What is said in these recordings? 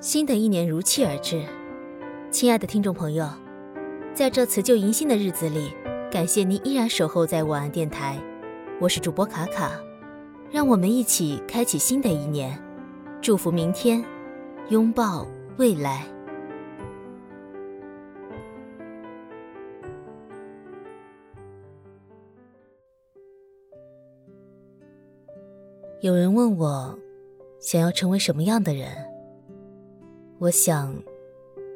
新的一年如期而至，亲爱的听众朋友，在这辞旧迎新的日子里，感谢您依然守候在晚安电台，我是主播卡卡，让我们一起开启新的一年，祝福明天，拥抱未来。有人问我，想要成为什么样的人？我想，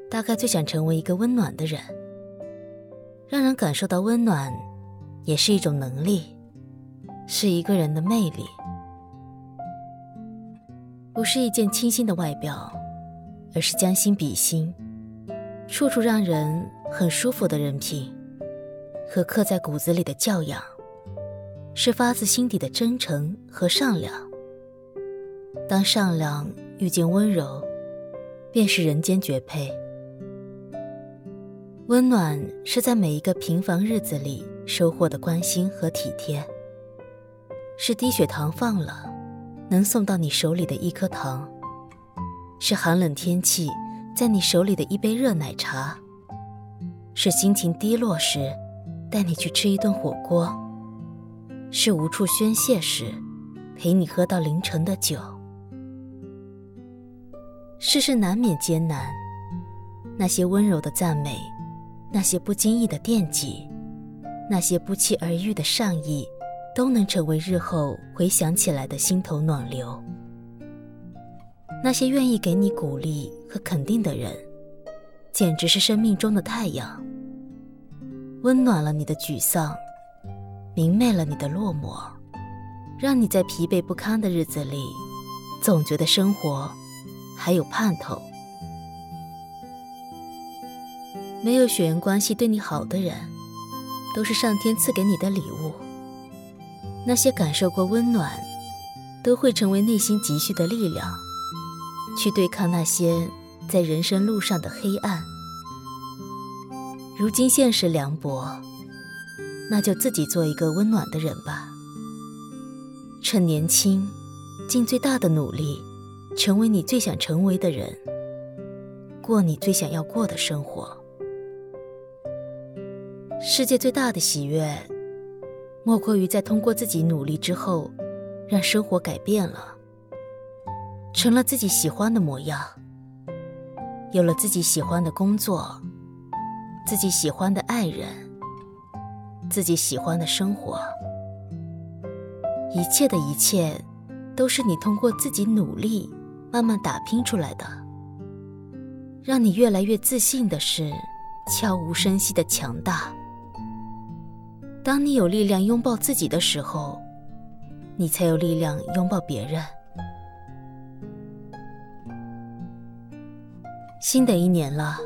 大概最想成为一个温暖的人。让人感受到温暖，也是一种能力，是一个人的魅力。不是一件清新的外表，而是将心比心，处处让人很舒服的人品，和刻在骨子里的教养。是发自心底的真诚和善良。当善良遇见温柔，便是人间绝配。温暖是在每一个平凡日子里收获的关心和体贴，是低血糖放了，能送到你手里的一颗糖，是寒冷天气在你手里的一杯热奶茶，是心情低落时带你去吃一顿火锅。是无处宣泄时，陪你喝到凌晨的酒。世事难免艰难，那些温柔的赞美，那些不经意的惦记，那些不期而遇的善意，都能成为日后回想起来的心头暖流。那些愿意给你鼓励和肯定的人，简直是生命中的太阳，温暖了你的沮丧。明媚了你的落寞，让你在疲惫不堪的日子里，总觉得生活还有盼头。没有血缘关系对你好的人，都是上天赐给你的礼物。那些感受过温暖，都会成为内心急需的力量，去对抗那些在人生路上的黑暗。如今现实凉薄。那就自己做一个温暖的人吧。趁年轻，尽最大的努力，成为你最想成为的人，过你最想要过的生活。世界最大的喜悦，莫过于在通过自己努力之后，让生活改变了，成了自己喜欢的模样，有了自己喜欢的工作，自己喜欢的爱人。自己喜欢的生活，一切的一切，都是你通过自己努力慢慢打拼出来的。让你越来越自信的是，悄无声息的强大。当你有力量拥抱自己的时候，你才有力量拥抱别人。新的一年了，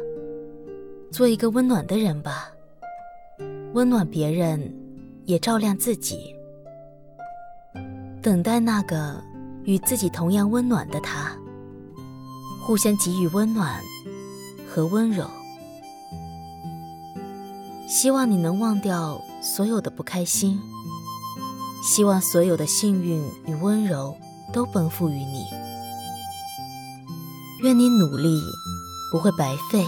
做一个温暖的人吧。温暖别人，也照亮自己。等待那个与自己同样温暖的他，互相给予温暖和温柔。希望你能忘掉所有的不开心，希望所有的幸运与温柔都奔赴于你。愿你努力不会白费，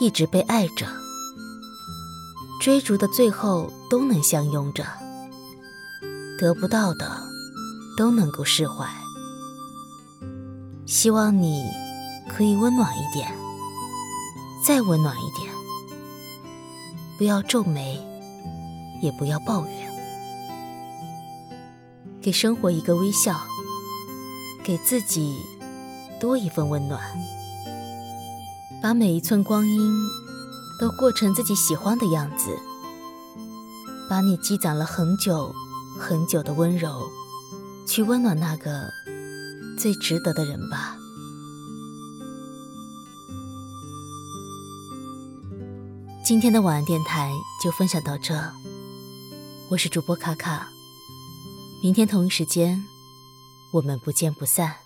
一直被爱着。追逐的最后都能相拥着，得不到的都能够释怀。希望你可以温暖一点，再温暖一点，不要皱眉，也不要抱怨，给生活一个微笑，给自己多一份温暖，把每一寸光阴。都过成自己喜欢的样子，把你积攒了很久很久的温柔，去温暖那个最值得的人吧。今天的晚安电台就分享到这，我是主播卡卡，明天同一时间，我们不见不散。